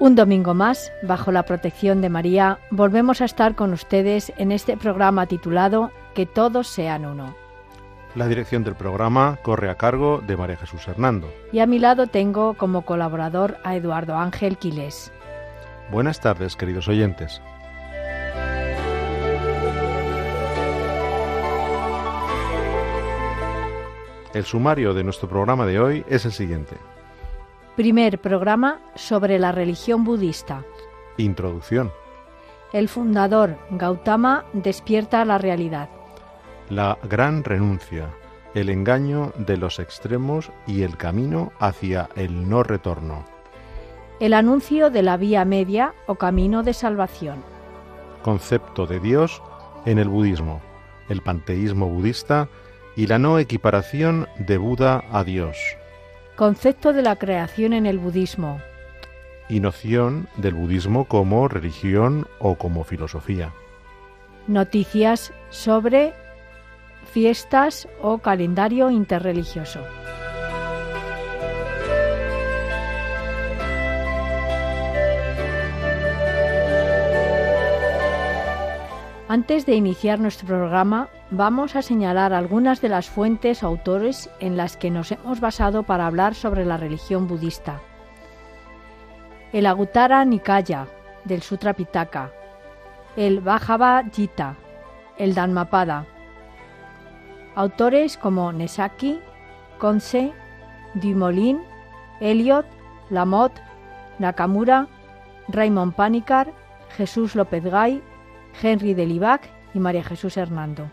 Un domingo más, bajo la protección de María, volvemos a estar con ustedes en este programa titulado Que todos sean uno. La dirección del programa corre a cargo de María Jesús Hernando. Y a mi lado tengo como colaborador a Eduardo Ángel Quiles. Buenas tardes, queridos oyentes. El sumario de nuestro programa de hoy es el siguiente. Primer programa sobre la religión budista. Introducción. El fundador Gautama despierta la realidad. La gran renuncia, el engaño de los extremos y el camino hacia el no retorno. El anuncio de la vía media o camino de salvación. Concepto de Dios en el budismo, el panteísmo budista y la no equiparación de Buda a Dios. Concepto de la creación en el budismo. Y noción del budismo como religión o como filosofía. Noticias sobre fiestas o calendario interreligioso. Antes de iniciar nuestro programa, vamos a señalar algunas de las fuentes o autores en las que nos hemos basado para hablar sobre la religión budista. El Agutara Nikaya, del Sutra Pitaka, el Bhagavad Gita, el Dhammapada. Autores como Nesaki, Konse, Dumoulin, Eliot, Lamotte, Nakamura, Raymond Panikar, Jesús López Gay, Henry de Libac y María Jesús Hernando.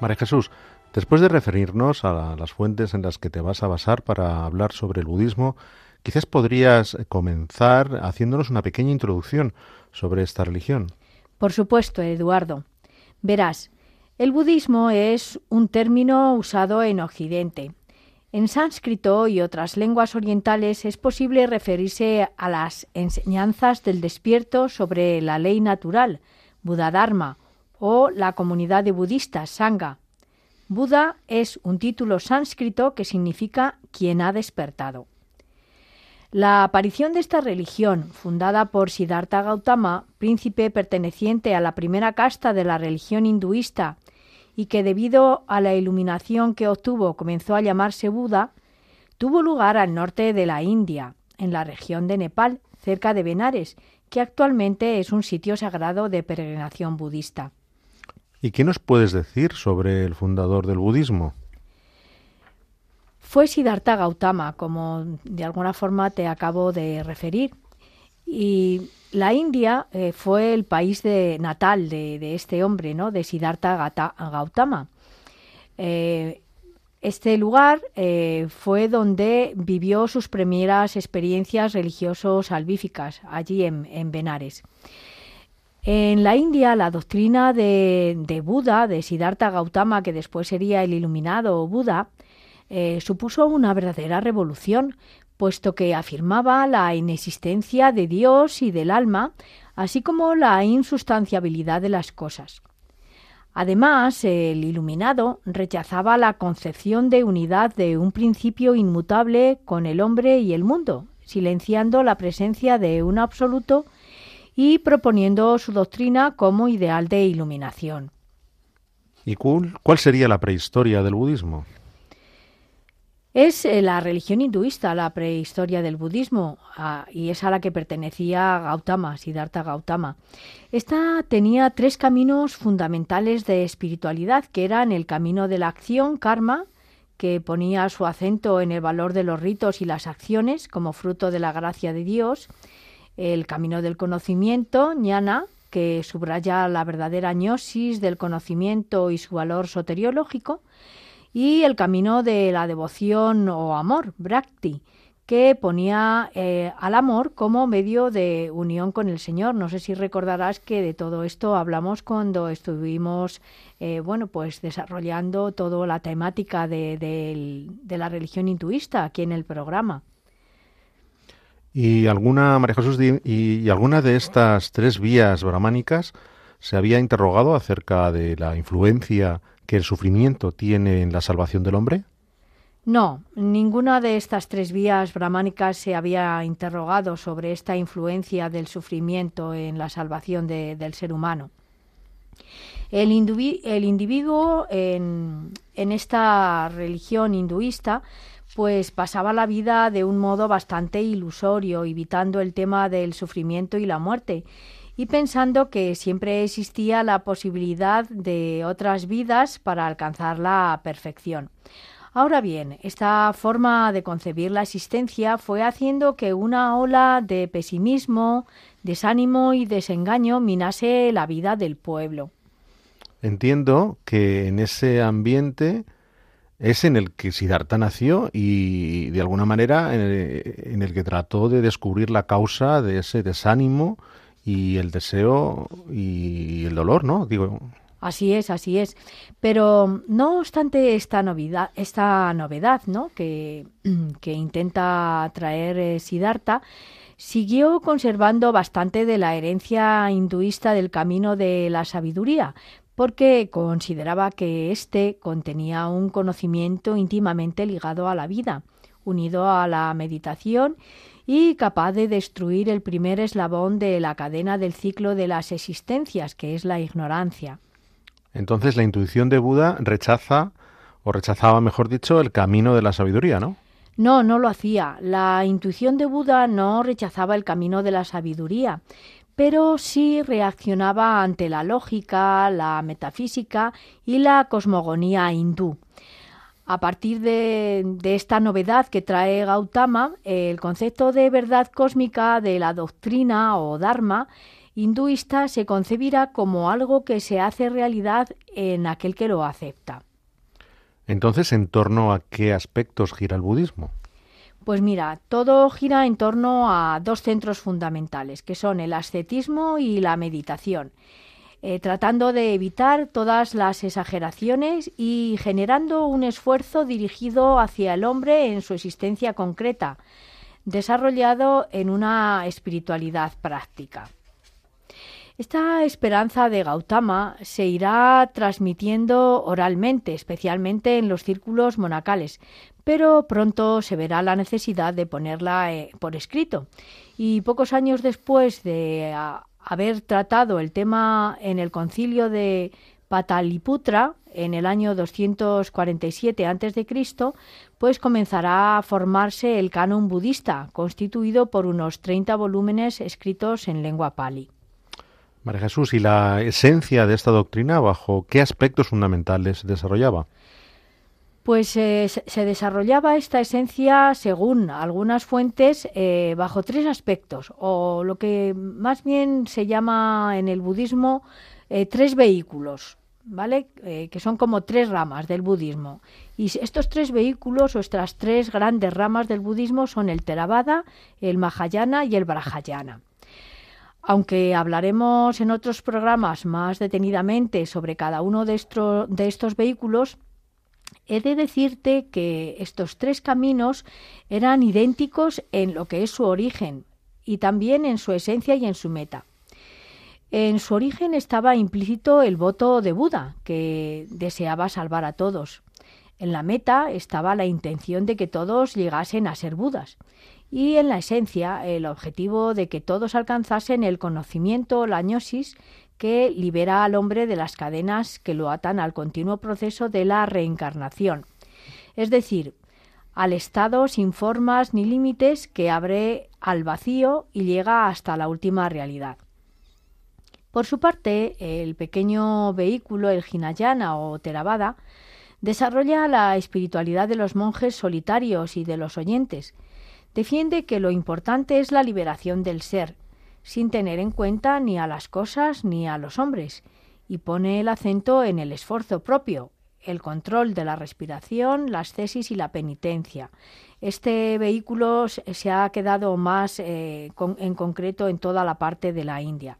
María Jesús, después de referirnos a las fuentes en las que te vas a basar para hablar sobre el budismo, quizás podrías comenzar haciéndonos una pequeña introducción sobre esta religión. Por supuesto, Eduardo. Verás, el budismo es un término usado en Occidente. En sánscrito y otras lenguas orientales es posible referirse a las enseñanzas del despierto sobre la ley natural, Buda Dharma, o la comunidad de budistas, Sangha. Buda es un título sánscrito que significa quien ha despertado. La aparición de esta religión, fundada por Siddhartha Gautama, príncipe perteneciente a la primera casta de la religión hinduista y que debido a la iluminación que obtuvo comenzó a llamarse Buda, tuvo lugar al norte de la India, en la región de Nepal, cerca de Benares, que actualmente es un sitio sagrado de peregrinación budista. ¿Y qué nos puedes decir sobre el fundador del budismo? Fue Siddhartha Gautama, como de alguna forma te acabo de referir. Y la India eh, fue el país de, natal de, este hombre, ¿no? de Siddhartha Gautama. Eh, este lugar eh, fue donde vivió sus primeras experiencias religiosos salvíficas, allí en, en Benares. En la India, la doctrina de, de, Buda, de Siddhartha Gautama, que después sería el iluminado Buda, eh, supuso una verdadera revolución, puesto que afirmaba la inexistencia de Dios y del alma, así como la insustanciabilidad de las cosas. Además, el iluminado rechazaba la concepción de unidad de un principio inmutable con el hombre y el mundo, silenciando la presencia de un absoluto y proponiendo su doctrina como ideal de iluminación. ¿Y cuál sería la prehistoria del budismo? Es la religión hinduista la prehistoria del budismo y es a la que pertenecía Gautama, Siddhartha Gautama. Esta tenía tres caminos fundamentales de espiritualidad, que eran el camino de la acción, karma, que ponía su acento en el valor de los ritos y las acciones como fruto de la gracia de Dios, el camino del conocimiento, jnana, que subraya la verdadera gnosis del conocimiento y su valor soteriológico, y el camino de la devoción o amor, bhakti, que ponía eh, al amor como medio de unión con el Señor. No sé si recordarás que de todo esto hablamos cuando estuvimos, eh, bueno, pues desarrollando toda la temática de, de, la religión hinduista aquí en el programa. Y alguna, María Jesús, y, de estas tres vías brahmánicas se había interrogado acerca de la influencia que el sufrimiento tiene en la salvación del hombre? No, ninguna de estas tres vías brahmánicas se había interrogado sobre esta influencia del sufrimiento en la salvación del ser humano. El, individuo en, esta religión hinduista pues pasaba la vida de un modo bastante ilusorio, evitando el tema del sufrimiento y la muerte, y pensando que siempre existía la posibilidad de otras vidas para alcanzar la perfección. Ahora bien, esta forma de concebir la existencia fue haciendo que una ola de pesimismo, desánimo y desengaño minase la vida del pueblo. Entiendo que en ese ambiente es en el que Siddhartha nació y de alguna manera en el, que trató de descubrir la causa de ese desánimo y el deseo y el dolor, ¿no? Digo, Así es, así es. Pero no obstante esta novedad, esta novedad ¿no? que, que intenta traer eh, Siddhartha, siguió conservando bastante de la herencia hinduista del camino de la sabiduría, porque consideraba que éste contenía un conocimiento íntimamente ligado a la vida, unido a la meditación y capaz de destruir el primer eslabón de la cadena del ciclo de las existencias, que es la ignorancia. Entonces la intuición de Buda rechaza, o rechazaba, mejor dicho, el camino de la sabiduría, ¿no? No, no lo hacía. La intuición de Buda no rechazaba el camino de la sabiduría, pero sí reaccionaba ante la lógica, la metafísica y la cosmogonía hindú. A partir de, esta novedad que trae Gautama, el concepto de verdad cósmica de la doctrina o dharma hinduista se concebirá como algo que se hace realidad en aquel que lo acepta. Entonces, ¿en torno a qué aspectos gira el budismo? Pues mira, todo gira en torno a dos centros fundamentales, que son el ascetismo y la meditación, eh, tratando de evitar todas las exageraciones y generando un esfuerzo dirigido hacia el hombre en su existencia concreta, desarrollado en una espiritualidad práctica. Esta esperanza de Gautama se irá transmitiendo oralmente, especialmente en los círculos monacales, pero pronto se verá la necesidad de ponerla eh, por escrito. Y pocos años después de haber tratado el tema en el concilio de Pataliputra en el año 247 a.C., pues comenzará a formarse el canon budista, constituido por unos 30 volúmenes escritos en lengua pali. María Jesús, ¿y la esencia de esta doctrina bajo qué aspectos fundamentales desarrollaba? Pues eh, se desarrollaba esta esencia, según algunas fuentes, eh, bajo tres aspectos, o lo que más bien se llama en el budismo eh, tres vehículos, ¿vale? que son como tres ramas del budismo. Y estos tres vehículos, o estas tres grandes ramas del budismo, son el Theravada, el Mahayana y el Brahayana. Aunque hablaremos en otros programas más detenidamente sobre cada uno de, estos vehículos, he de decirte que estos tres caminos eran idénticos en lo que es su origen y también en su esencia y en su meta. En su origen estaba implícito el voto de Buda, que deseaba salvar a todos. En la meta estaba la intención de que todos llegasen a ser Budas y en la esencia el objetivo de que todos alcanzasen el conocimiento, la gnosis, que libera al hombre de las cadenas que lo atan al continuo proceso de la reencarnación, es decir, al estado sin formas ni límites que abre al vacío y llega hasta la última realidad. Por su parte, el pequeño vehículo, el Hinayana o Theravada, desarrolla la espiritualidad de los monjes solitarios y de los oyentes, defiende que lo importante es la liberación del ser, sin tener en cuenta ni a las cosas ni a los hombres, y pone el acento en el esfuerzo propio, el control de la respiración, las tesis y la penitencia. Este vehículo se ha quedado más eh, en concreto en toda la parte de la India.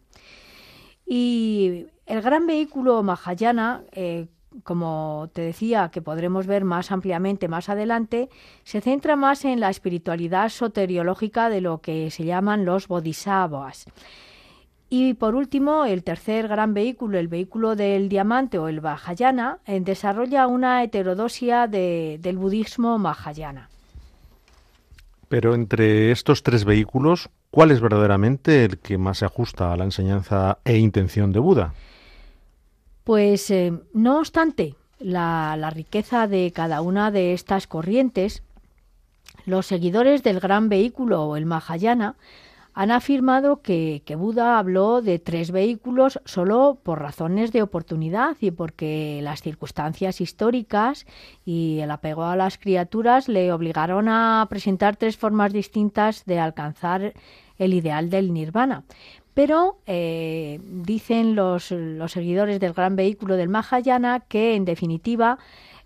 Y el gran vehículo Mahayana, eh, como te decía, que podremos ver más ampliamente más adelante, se centra más en la espiritualidad soteriológica de lo que se llaman los bodhisattvas. Y por último, el tercer gran vehículo, el vehículo del diamante o el Mahayana, eh, desarrolla una heterodosia del budismo Mahayana. Pero entre estos tres vehículos, ¿cuál es verdaderamente el que más se ajusta a la enseñanza e intención de Buda? Pues eh, no obstante la, riqueza de cada una de estas corrientes, los seguidores del gran vehículo o el Mahayana han afirmado que, Buda habló de tres vehículos solo por razones de oportunidad y porque las circunstancias históricas y el apego a las criaturas le obligaron a presentar tres formas distintas de alcanzar el ideal del nirvana. Pero eh, dicen los, seguidores del gran vehículo del Mahayana que, en definitiva,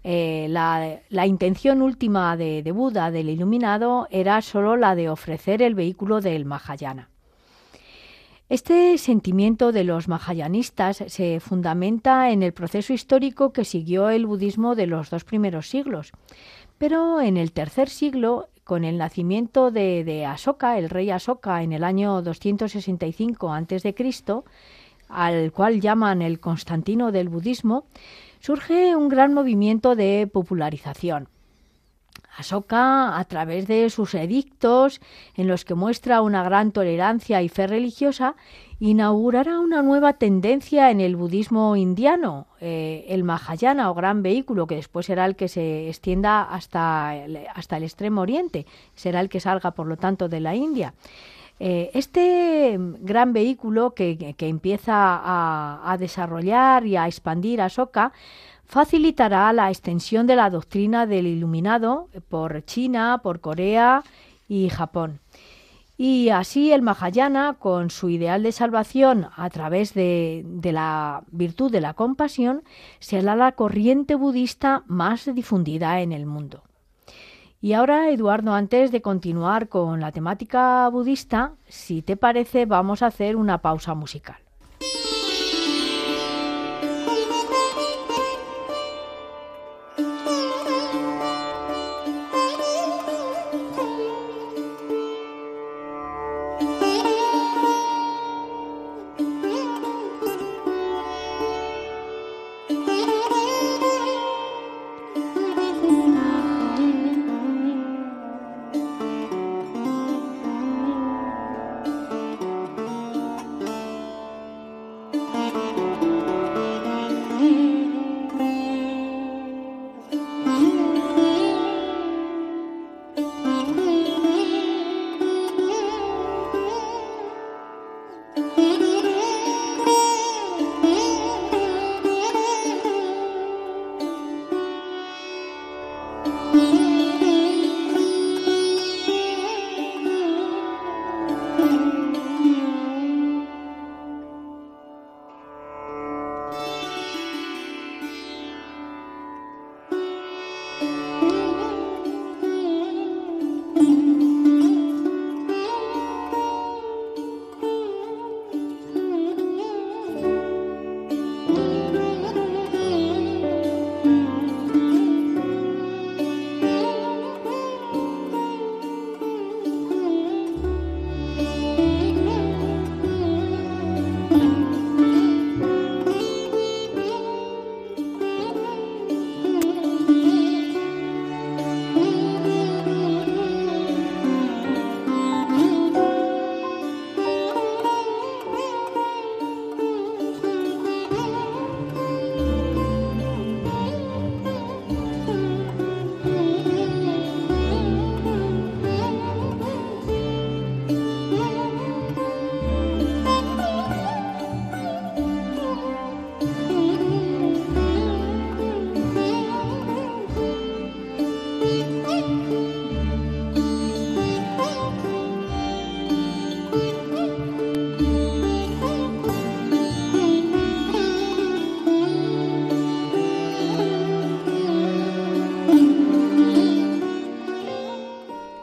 eh, la, intención última de, Buda, del iluminado, era solo la de ofrecer el vehículo del Mahayana. Este sentimiento de los mahayanistas se fundamenta en el proceso histórico que siguió el budismo de los dos primeros siglos. Pero en el tercer siglo, con el nacimiento de, de Asoka, el rey Asoka, en el año 265 a.C., al cual llaman el Constantino del budismo, surge un gran movimiento de popularización. Asoka, a través de sus edictos, en los que muestra una gran tolerancia y fe religiosa, inaugurará una nueva tendencia en el budismo indiano, eh, el Mahayana o gran vehículo, que después será el que se extienda hasta hasta el extremo oriente, será el que salga, por lo tanto, de la India. Eh, este gran vehículo que, empieza a, desarrollar y a expandir Asoka facilitará la extensión de la doctrina del iluminado por China, por Corea y Japón. Y así el Mahayana, con su ideal de salvación a través de, de, la virtud de la compasión, será la corriente budista más difundida en el mundo. Y ahora, Eduardo, antes de continuar con la temática budista, si te parece, vamos a hacer una pausa musical.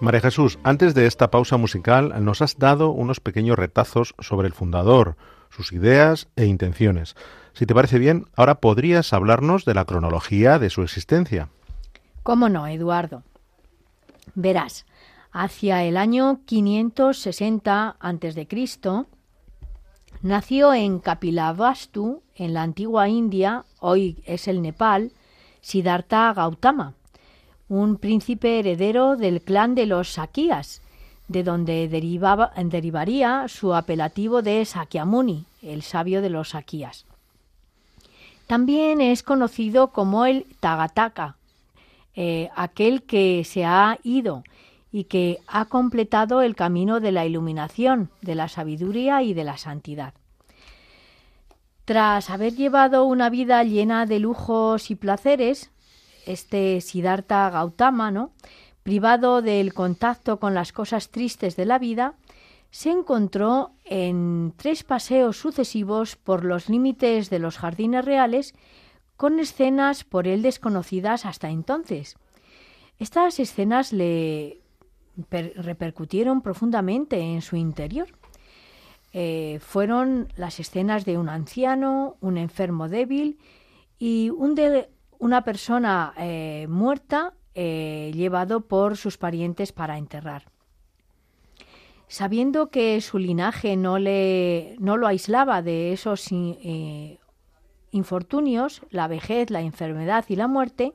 María Jesús, antes de esta pausa musical nos has dado unos pequeños retazos sobre el fundador, sus ideas e intenciones. Si te parece bien, ahora podrías hablarnos de la cronología de su existencia. ¿Cómo no, Eduardo? Verás, hacia el año 560 a.C., nació en Kapilavastu, en la antigua India, hoy es el Nepal, Siddhartha Gautama un príncipe heredero del clan de los Sakyas, de donde derivaba, derivaría su apelativo de Sakyamuni, el sabio de los Sakyas. También es conocido como el Tagataka, eh, aquel que se ha ido y que ha completado el camino de la iluminación, de la sabiduría y de la santidad. Tras haber llevado una vida llena de lujos y placeres, este Siddhartha Gautama, ¿no? privado del contacto con las cosas tristes de la vida, se encontró en tres paseos sucesivos por los límites de los jardines reales con escenas por él desconocidas hasta entonces. Estas escenas le repercutieron profundamente en su interior. Eh, fueron las escenas de un anciano, un enfermo débil y un, de, una persona eh, muerta eh, llevado por sus parientes para enterrar. Sabiendo que su linaje no, le, no lo aislaba de esos eh, infortunios, la vejez, la enfermedad y la muerte,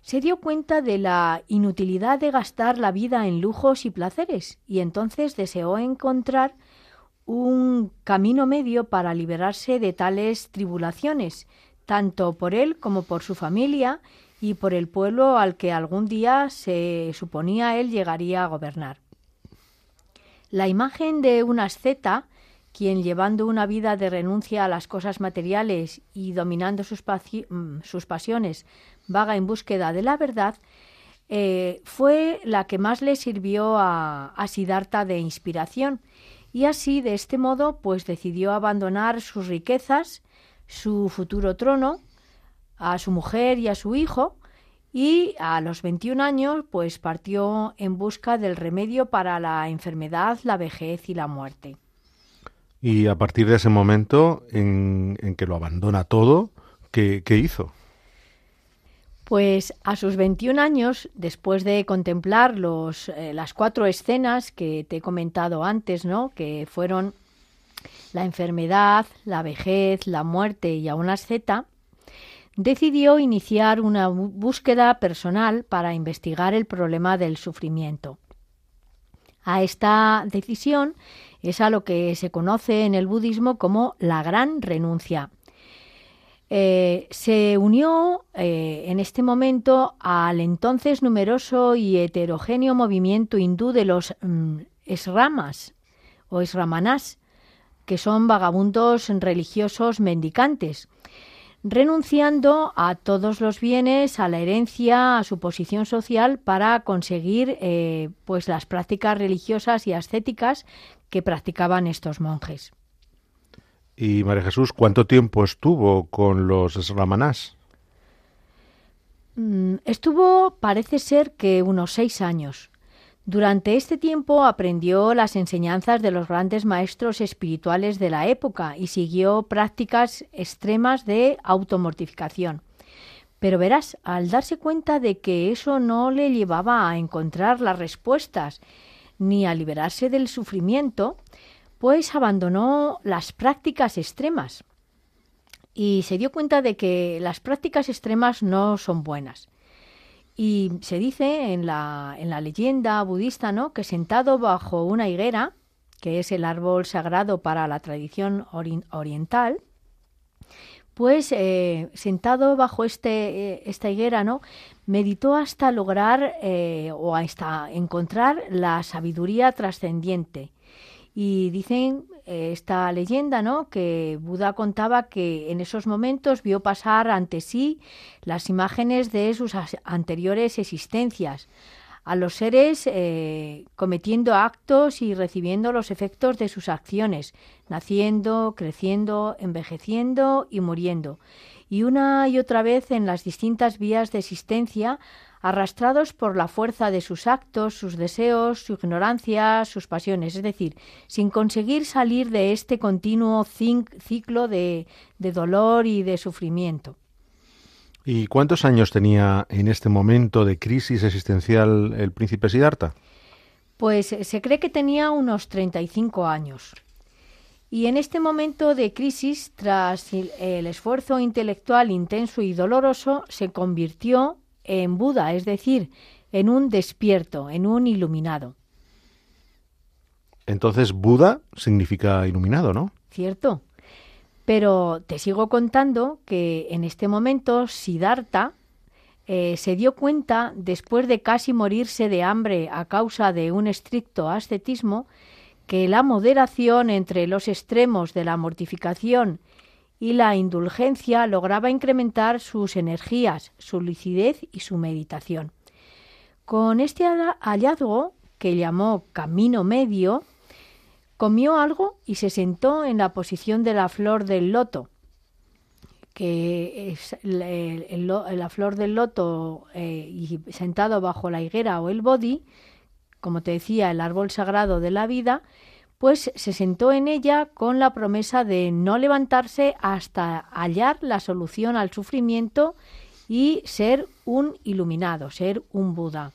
se dio cuenta de la inutilidad de gastar la vida en lujos y placeres y entonces deseó encontrar un camino medio para liberarse de tales tribulaciones, tanto por él como por su familia y por el pueblo al que algún día se suponía él llegaría a gobernar. La imagen de un asceta, quien llevando una vida de renuncia a las cosas materiales y dominando sus, mm, pasiones vaga en búsqueda de la verdad, eh, fue la que más le sirvió a, a Siddhartha de inspiración, y así, de este modo, pues decidió abandonar sus riquezas su futuro trono a su mujer y a su hijo y a los 21 años pues partió en busca del remedio para la enfermedad, la vejez y la muerte. Y a partir de ese momento en, que lo abandona todo, ¿qué, qué hizo? Pues a sus 21 años, después de contemplar los, eh, las cuatro escenas que te he comentado antes, ¿no? que fueron la enfermedad, la vejez, la muerte y aún asceta, decidió iniciar una búsqueda personal para investigar el problema del sufrimiento. A esta decisión es a lo que se conoce en el budismo como la gran renuncia. Eh, se unió eh, en este momento al entonces numeroso y heterogéneo movimiento hindú de los mm, esramas o esramanás, que son vagabundos religiosos mendicantes, renunciando a todos los bienes, a la herencia, a su posición social para conseguir eh, pues las prácticas religiosas y ascéticas que practicaban estos monjes. Y María Jesús, ¿cuánto tiempo estuvo con los ramanás? Mm, estuvo, parece ser que unos seis años. Durante este tiempo aprendió las enseñanzas de los grandes maestros espirituales de la época y siguió prácticas extremas de automortificación. Pero verás, al darse cuenta de que eso no le llevaba a encontrar las respuestas ni a liberarse del sufrimiento, pues abandonó las prácticas extremas y se dio cuenta de que las prácticas extremas no son buenas. Y se dice en la, en la leyenda budista ¿no? que sentado bajo una higuera, que es el árbol sagrado para la tradición oriental, pues eh, sentado bajo este, eh, esta higuera, ¿no? meditó hasta lograr eh, o hasta encontrar la sabiduría trascendiente Y dicen eh, esta leyenda, ¿no? Que Buda contaba que en esos momentos vio pasar ante sí las imágenes de sus anteriores existencias, a los seres eh, cometiendo actos y recibiendo los efectos de sus acciones, naciendo, creciendo, envejeciendo y muriendo. Y una y otra vez en las distintas vías de existencia arrastrados por la fuerza de sus actos, sus deseos, su ignorancia, sus pasiones, es decir, sin conseguir salir de este continuo ciclo de, dolor y de sufrimiento. ¿Y cuántos años tenía en este momento de crisis existencial el príncipe Siddhartha? Pues eh, se cree que tenía unos 35 años. Y en este momento de crisis, tras el esfuerzo intelectual intenso y doloroso, se convirtió en Buda, es decir, en un despierto, en un iluminado. Entonces Buda significa iluminado, ¿no? Cierto. Pero te sigo contando que en este momento Siddhartha eh, se dio cuenta, después de casi morirse de hambre a causa de un estricto ascetismo, que la moderación entre los extremos de la mortificación y la indulgencia lograba incrementar sus energías, su lucidez y su meditación. Con este hallazgo, que llamó camino medio, comió algo y se sentó en la posición de la flor del loto, que es la flor del loto eh, y sentado bajo la higuera o el bodhi, como te decía, el árbol sagrado de la vida, pues se sentó en ella con la promesa de no levantarse hasta hallar la solución al sufrimiento y ser un iluminado, ser un Buda.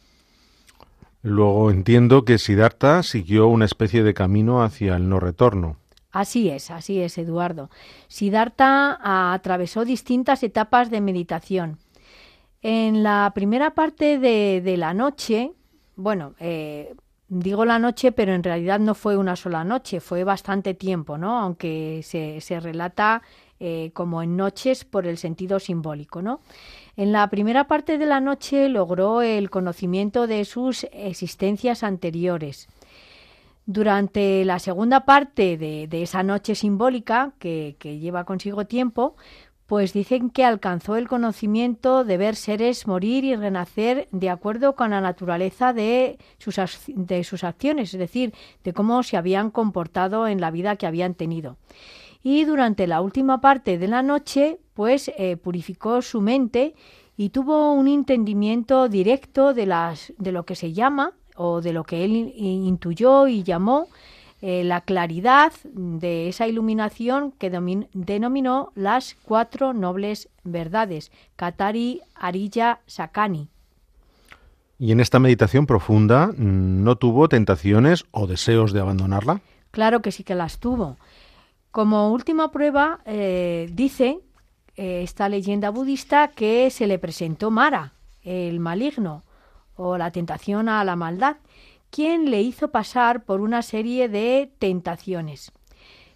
Luego entiendo que Siddhartha siguió una especie de camino hacia el no retorno. Así es, así es, Eduardo. Siddhartha atravesó distintas etapas de meditación. En la primera parte de, la noche, bueno, eh, Digo la noche, pero en realidad no fue una sola noche, fue bastante tiempo, ¿no? Aunque se, se relata eh, como en noches por el sentido simbólico, ¿no? En la primera parte de la noche logró el conocimiento de sus existencias anteriores. Durante la segunda parte de, de esa noche simbólica, que, que lleva consigo tiempo, pues dicen que alcanzó el conocimiento de ver seres morir y renacer de acuerdo con la naturaleza de sus, de sus acciones, es decir, de cómo se habían comportado en la vida que habían tenido. Y durante la última parte de la noche, pues eh, purificó su mente y tuvo un entendimiento directo de, las, de lo que se llama o de lo que él intuyó y llamó eh, la claridad de esa iluminación que denominó las cuatro nobles verdades, Katari, Arilla, Sakani. ¿Y en esta meditación profunda mm, no tuvo tentaciones o deseos de abandonarla? Claro que sí que las tuvo. Como última prueba, eh, dice eh, esta leyenda budista que se le presentó Mara, el maligno, o la tentación a la maldad, quien le hizo pasar por una serie de tentaciones.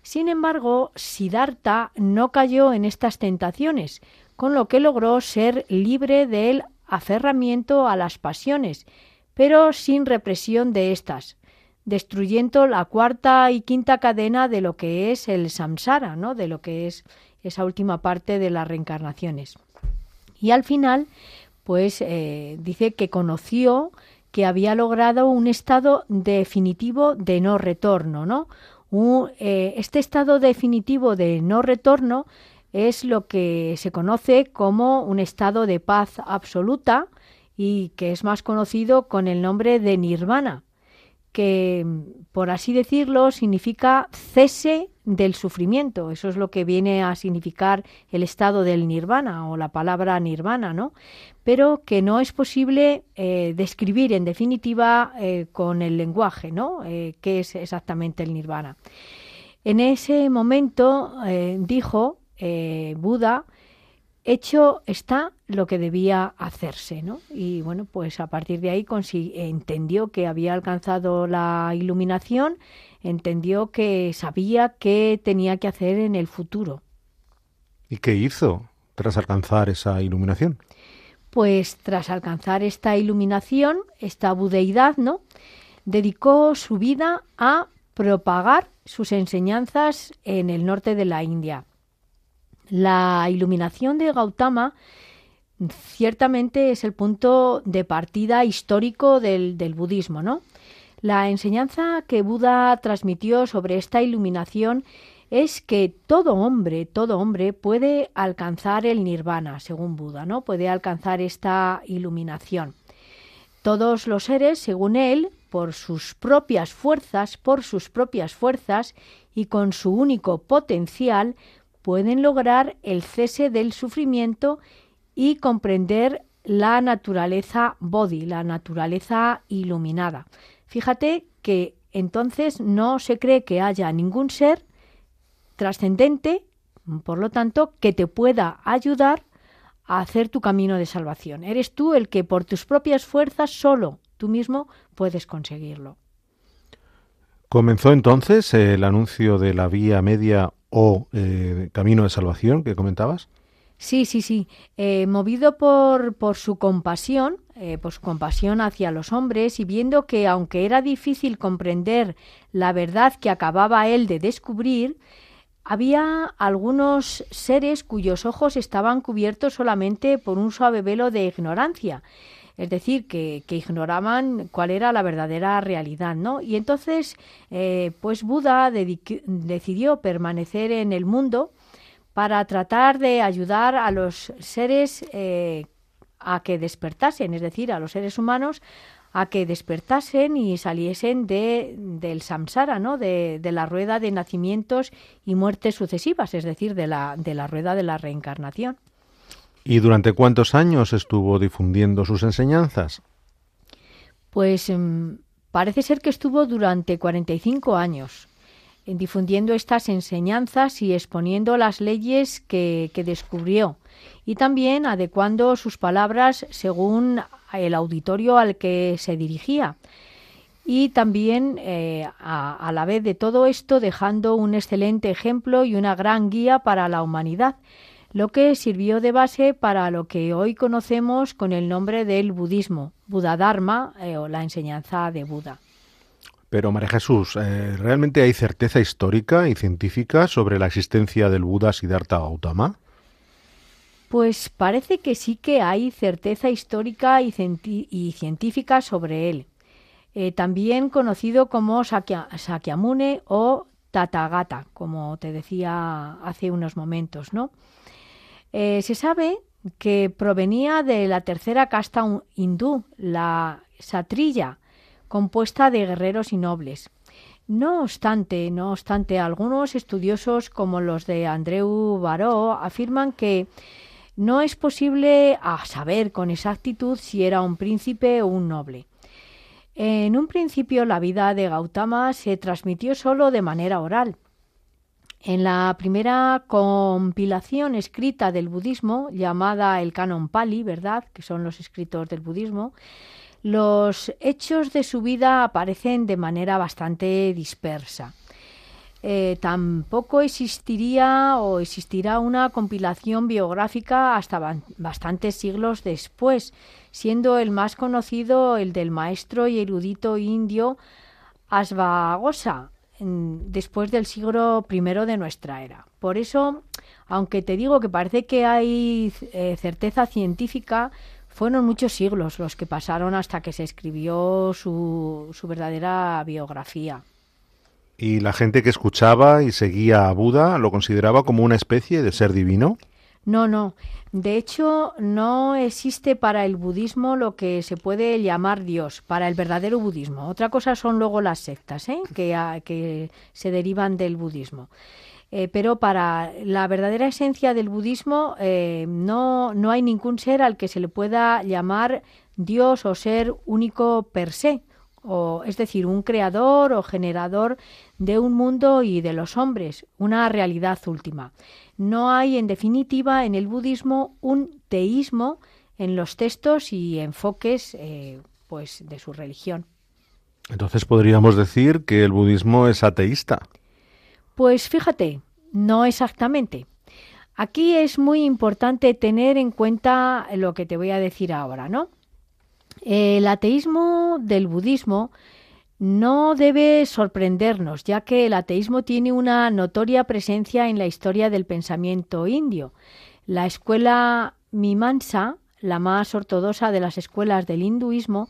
Sin embargo, Siddhartha no cayó en estas tentaciones, con lo que logró ser libre del aferramiento a las pasiones, pero sin represión de éstas, destruyendo la cuarta y quinta cadena de lo que es el samsara, de lo que es esa última parte de las reencarnaciones. Y al final, pues eh, dice que conoció que había logrado un estado definitivo de no retorno, ¿no? Eh, este estado definitivo de no retorno es lo que se conoce como un estado de paz absoluta y que es más conocido con el nombre de nirvana, que por así decirlo significa cese del sufrimiento. Eso es lo que viene a significar el estado del nirvana o la palabra nirvana, ¿no? Pero que no es posible eh, describir en definitiva eh, con el lenguaje, ¿no? Eh, ¿Qué es exactamente el nirvana? En ese momento dijo Buda, hecho está lo que debía hacerse, ¿no? Y bueno, pues a partir de ahí entendió que había alcanzado la iluminación entendió que sabía qué tenía que hacer en el futuro. ¿Y qué hizo tras alcanzar esa iluminación? Pues tras alcanzar esta iluminación, esta budeidad, ¿no? Dedicó su vida a propagar sus enseñanzas en el norte de la India. La iluminación de Gautama ciertamente es el punto de partida histórico del, del budismo, ¿no? La enseñanza que Buda transmitió sobre esta iluminación es que todo hombre, todo hombre puede alcanzar el nirvana, según Buda, ¿no? Puede alcanzar esta iluminación. Todos los seres, según él, por sus propias fuerzas, por sus propias fuerzas y con su único potencial, pueden lograr el cese del sufrimiento y comprender la naturaleza body, la naturaleza iluminada. Fíjate que entonces no se cree que haya ningún ser trascendente, por lo tanto, que te pueda ayudar a hacer tu camino de salvación. Eres tú el que por tus propias fuerzas solo tú mismo puedes conseguirlo. ¿Comenzó entonces el anuncio de la vía media o eh, camino de salvación que comentabas? Sí, sí, sí. Eh, movido por, por, su compasión, eh, por su compasión hacia los hombres y viendo que aunque era difícil comprender la verdad que acababa él de descubrir, había algunos seres cuyos ojos estaban cubiertos solamente por un suave velo de ignorancia, es decir, que, ignoraban cuál era la verdadera realidad, ¿no? Y entonces, eh, pues Buda decidió permanecer en el mundo para tratar de ayudar a los seres eh, a que despertasen, es decir, a los seres humanos a que despertasen y saliesen de, del samsara, ¿no? De, de, la rueda de nacimientos y muertes sucesivas, es decir, de la, de la rueda de la reencarnación. ¿Y durante cuántos años estuvo difundiendo sus enseñanzas? Pues mm, parece ser que estuvo durante 45 años difundiendo estas enseñanzas y exponiendo las leyes que, descubrió y también adecuando sus palabras según el auditorio al que se dirigía y también eh, a, la vez de todo esto dejando un excelente ejemplo y una gran guía para la humanidad, lo que sirvió de base para lo que hoy conocemos con el nombre del budismo, Buda Dharma eh, o la enseñanza de Buda. Pero María Jesús, eh, ¿realmente hay certeza histórica y científica sobre la existencia del Buda Siddhartha Gautama? Pues parece que sí que hay certeza histórica y, científica sobre él. Eh, también conocido como Sakyamune o Tathagata, como te decía hace unos momentos, ¿no? Eh, se sabe que provenía de la tercera casta hindú, la Satriya, compuesta de guerreros y nobles. No obstante, no obstante, algunos estudiosos como los de Andreu Baró afirman que no es posible a saber con exactitud si era un príncipe o un noble. En un principio la vida de Gautama se transmitió solo de manera oral. En la primera compilación escrita del budismo, llamada el Canon Pali, ¿verdad?, que son los escritos del budismo, los hechos de su vida aparecen de manera bastante dispersa. Eh, tampoco existiría o existirá una compilación biográfica hasta bastantes siglos después, siendo el más conocido el del maestro y erudito indio Asvagosa, después del siglo I de nuestra era. Por eso, aunque te digo que parece que hay eh, certeza científica, fueron muchos siglos los que pasaron hasta que se escribió su, su verdadera biografía. ¿Y la gente que escuchaba y seguía a Buda lo consideraba como una especie de ser divino? No, no. De hecho, no existe para el budismo lo que se puede llamar Dios, para el verdadero budismo. Otra cosa son luego las sectas, ¿eh? que, que se derivan del budismo. Eh, pero para la verdadera esencia del budismo eh, no, no hay ningún ser al que se le pueda llamar Dios o ser único per se, o, es decir, un creador o generador de un mundo y de los hombres, una realidad última. No hay, en definitiva, en el budismo un teísmo en los textos y enfoques eh, pues, de su religión. Entonces podríamos decir que el budismo es ateísta. Pues fíjate, no exactamente. Aquí es muy importante tener en cuenta lo que te voy a decir ahora, ¿no? El ateísmo del budismo no debe sorprendernos, ya que el ateísmo tiene una notoria presencia en la historia del pensamiento indio. La escuela Mimansa, la más ortodoxa de las escuelas del hinduismo,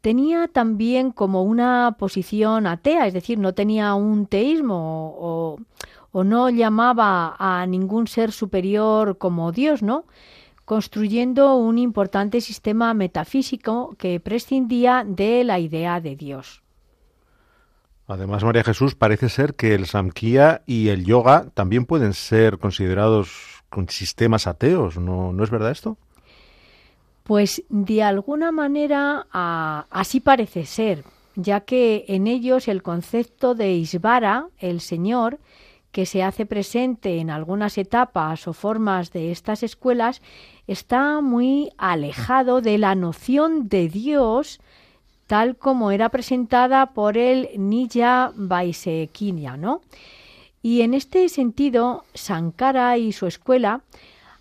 tenía también como una posición atea, es decir, no tenía un teísmo o, o no llamaba a ningún ser superior como Dios, ¿no? Construyendo un importante sistema metafísico que prescindía de la idea de Dios. Además, María Jesús, parece ser que el Samkhya y el yoga también pueden ser considerados con sistemas ateos, ¿no, ¿no es verdad esto? Pues de alguna manera así parece ser, ya que en ellos el concepto de Isvara, el Señor, que se hace presente en algunas etapas o formas de estas escuelas está muy alejado de la noción de Dios tal como era presentada por el Nija Vaisekinya, ¿no? Y en este sentido, Sankara y su escuela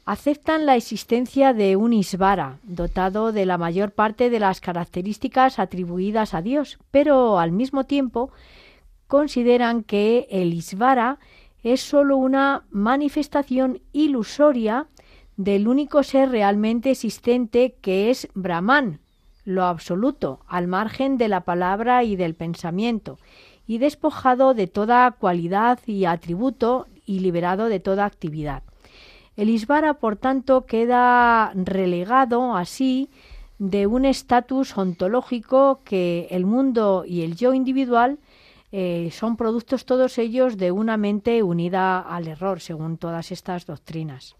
aceptan la existencia de un Isvara, dotado de la mayor parte de las características atribuidas a Dios, pero al mismo tiempo consideran que el Isvara es sólo una manifestación ilusoria del único ser realmente existente que es Brahman, lo absoluto, al margen de la palabra y del pensamiento, y despojado de toda cualidad y atributo y liberado de toda actividad. El Isvara, por tanto, queda relegado así de un estatus ontológico que el mundo y el yo individual eh, son productos todos ellos de una mente unida al error, según todas estas doctrinas.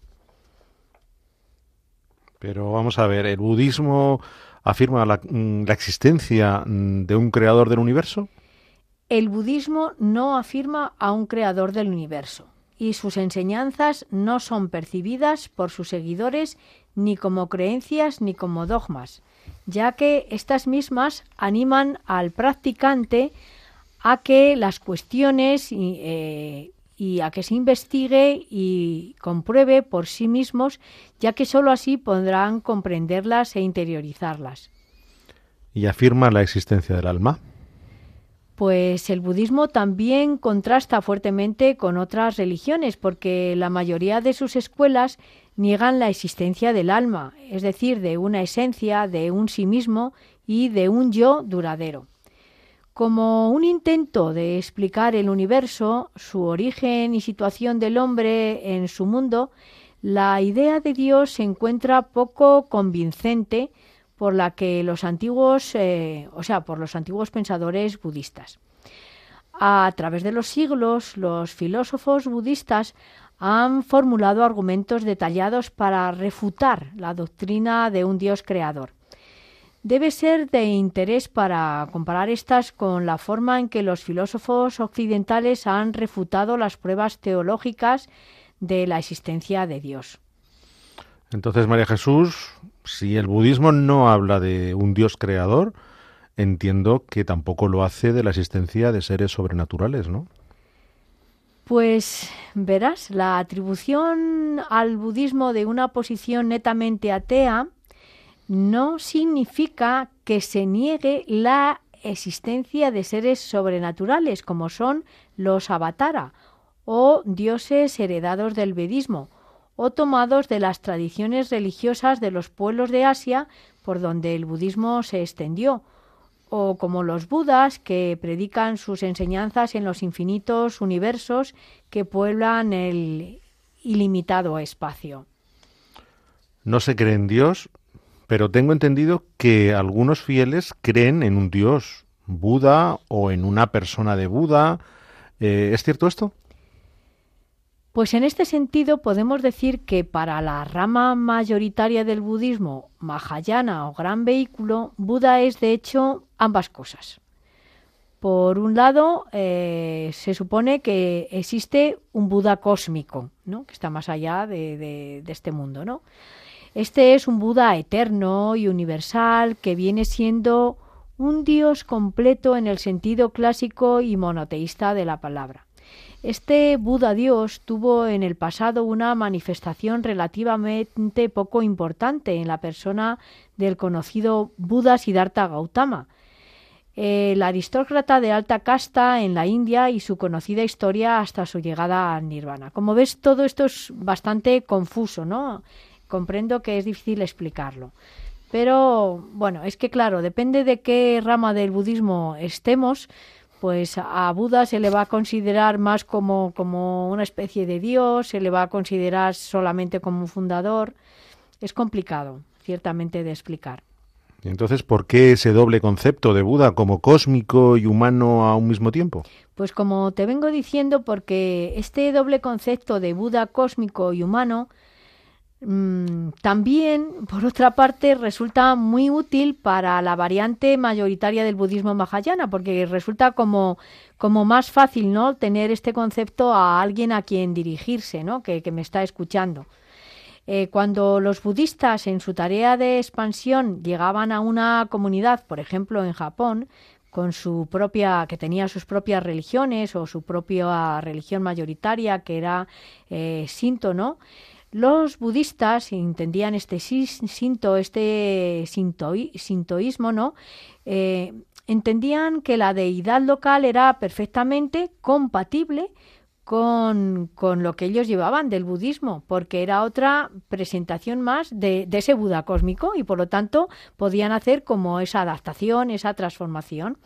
Pero vamos a ver, ¿el budismo afirma la, mm, la existencia mm, de un creador del universo? El budismo no afirma a un creador del universo y sus enseñanzas no son percibidas por sus seguidores ni como creencias ni como dogmas, ya que estas mismas animan al practicante a que las cuestiones eh, y a que se investigue y compruebe por sí mismos, ya que sólo así podrán comprenderlas e interiorizarlas. ¿Y afirma la existencia del alma? Pues el budismo también contrasta fuertemente con otras religiones, porque la mayoría de sus escuelas niegan la existencia del alma, es decir, de una esencia, de un sí mismo y de un yo duradero. Como un intento de explicar el universo, su origen y situación del hombre en su mundo, la idea de Dios se encuentra poco convincente por la que los antiguos, eh, o sea, por los antiguos pensadores budistas. A través de los siglos, los filósofos budistas han formulado argumentos detallados para refutar la doctrina de un Dios creador. Debe ser de interés para comparar estas con la forma en que los filósofos occidentales han refutado las pruebas teológicas de la existencia de Dios. Entonces, María Jesús, si el budismo no habla de un Dios creador, entiendo que tampoco lo hace de la existencia de seres sobrenaturales, ¿no? Pues verás, la atribución al budismo de una posición netamente atea no significa que se niegue la existencia de seres sobrenaturales como son los avatara o dioses heredados del vedismo o tomados de las tradiciones religiosas de los pueblos de Asia por donde el budismo se extendió, o como los budas que predican sus enseñanzas en los infinitos universos que pueblan el ilimitado espacio. No se cree en Dios, pero tengo entendido que algunos fieles creen en un dios, Buda o en una persona de Buda. Eh, ¿Es cierto esto? Pues en este sentido podemos decir que para la rama mayoritaria del budismo, Mahayana o gran vehículo, Buda es de hecho ambas cosas. Por un lado, eh, se supone que existe un Buda cósmico, ¿no? que está más allá de, de este mundo, ¿no? Este es un Buda eterno y universal que viene siendo un Dios completo en el sentido clásico y monoteísta de la palabra. Este Buda Dios tuvo en el pasado una manifestación relativamente poco importante en la persona del conocido Buda Siddhartha Gautama. el aristócrata de alta casta en la India y su conocida historia hasta su llegada al nirvana. Como ves, todo esto es bastante confuso, ¿no? Comprendo que es difícil explicarlo. Pero bueno, es que claro, depende de qué rama del budismo estemos, pues a Buda se le va a considerar más como, como una especie de dios, se le va a considerar solamente como un fundador. Es complicado, ciertamente, de explicar. Entonces, ¿por qué ese doble concepto de Buda como cósmico y humano a un mismo tiempo? Pues como te vengo diciendo, porque este doble concepto de Buda cósmico y humano también, por otra parte, resulta muy útil para la variante mayoritaria del budismo mahayana, porque resulta como, como más fácil ¿no? tener este concepto a alguien a quien dirigirse, ¿no? que, me está escuchando. Eh, cuando los budistas en su tarea de expansión llegaban a una comunidad, por ejemplo en Japón, con su propia, que tenía sus propias religiones o su propia religión mayoritaria, que era eh, Sinto, ¿no? Los budistas entendían este sinto, este sintoísmo, ¿no? Eh, entendían que la deidad local era perfectamente compatible con, lo que ellos llevaban del budismo, porque era otra presentación más de, ese Buda cósmico y por lo tanto podían hacer como esa adaptación, esa transformación.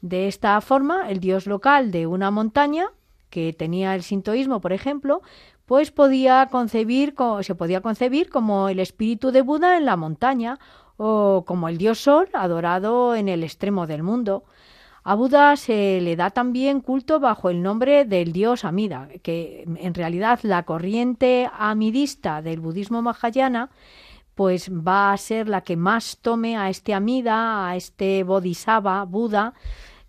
De esta forma, el dios local de una montaña que tenía el sintoísmo, por ejemplo, pues podía concebir, se podía concebir como el espíritu de Buda en la montaña o como el dios Sol adorado en el extremo del mundo. A Buda se le da también culto bajo el nombre del dios Amida, que en realidad la corriente amidista del budismo mahayana pues va a ser la que más tome a este Amida, a este Bodhisattva, Buda,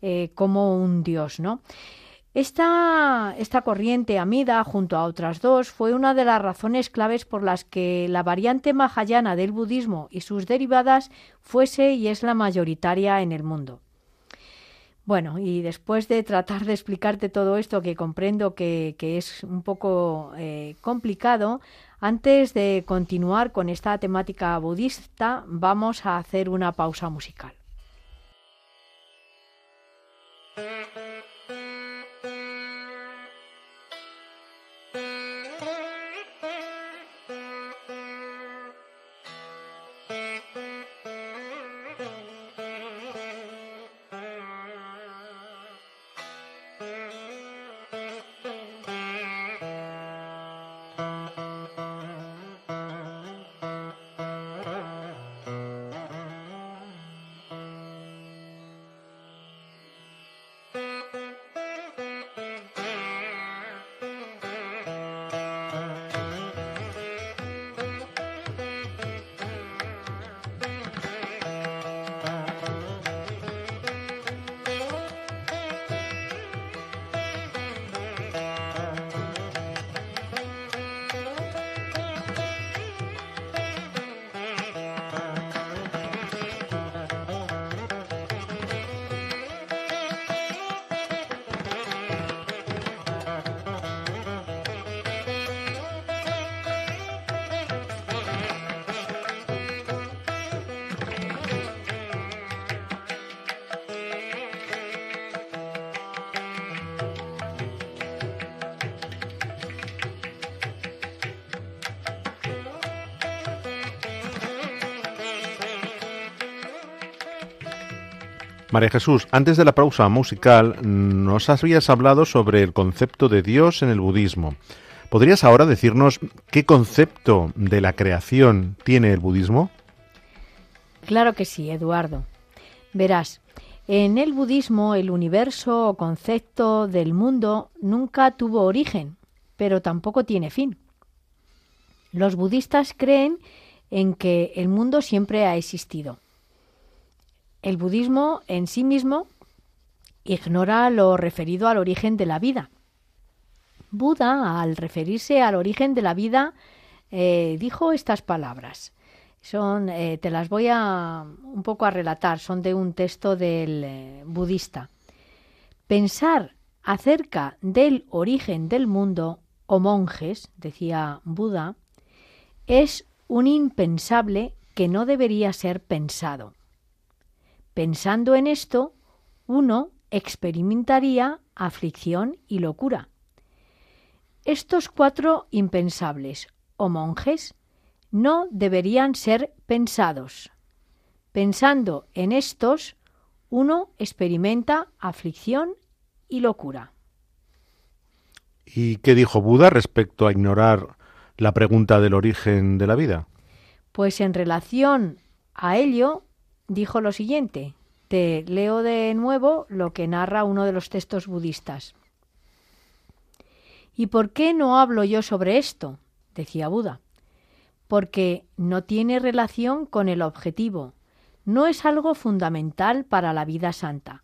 eh, como un dios, ¿no? Esta, corriente amida, junto a otras dos, fue una de las razones claves por las que la variante mahayana del budismo y sus derivadas fuese y es la mayoritaria en el mundo. Bueno, y después de tratar de explicarte todo esto, que comprendo que, es un poco eh, complicado, antes de continuar con esta temática budista, vamos a hacer una pausa musical. María Jesús, antes de la pausa musical nos habías hablado sobre el concepto de Dios en el budismo. ¿Podrías ahora decirnos qué concepto de la creación tiene el budismo? Claro que sí, Eduardo. Verás, en el budismo el universo o concepto del mundo nunca tuvo origen, pero tampoco tiene fin. Los budistas creen en que el mundo siempre ha existido el budismo en sí mismo ignora lo referido al origen de la vida. Buda, al referirse al origen de la vida, eh, dijo estas palabras. Son, eh, te las voy a un poco a relatar, son de un texto del eh, budista. Pensar acerca del origen del mundo, o monjes, decía Buda, es un impensable que no debería ser pensado. Pensando en esto, uno experimentaría aflicción y locura. Estos cuatro impensables o monjes no deberían ser pensados. Pensando en estos, uno experimenta aflicción y locura. ¿Y qué dijo Buda respecto a ignorar la pregunta del origen de la vida? Pues en relación a ello, dijo lo siguiente. Te leo de nuevo lo que narra uno de los textos budistas. ¿Y por qué no hablo yo sobre esto? decía Buda. Porque no tiene relación con el objetivo, no es algo fundamental para la vida santa.